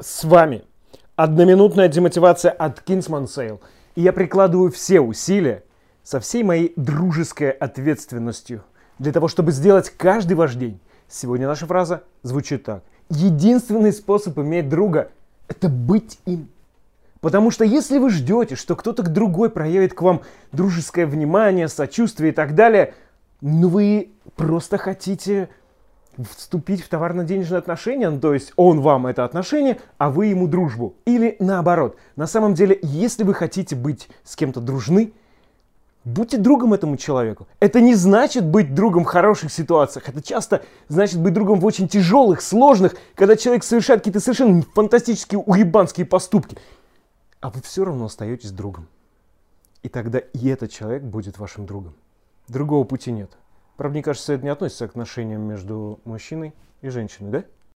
С вами одноминутная демотивация от Kingsman Sale. И я прикладываю все усилия со всей моей дружеской ответственностью для того, чтобы сделать каждый ваш день. Сегодня наша фраза звучит так. Единственный способ иметь друга – это быть им. Потому что если вы ждете, что кто-то другой проявит к вам дружеское внимание, сочувствие и так далее, ну вы просто хотите вступить в товарно-денежные отношения, ну, то есть он вам это отношение, а вы ему дружбу. Или наоборот. На самом деле, если вы хотите быть с кем-то дружны, будьте другом этому человеку. Это не значит быть другом в хороших ситуациях. Это часто значит быть другом в очень тяжелых, сложных, когда человек совершает какие-то совершенно фантастические уебанские поступки. А вы все равно остаетесь другом. И тогда и этот человек будет вашим другом. Другого пути нет. Правда, мне кажется, это не относится к отношениям между мужчиной и женщиной, да?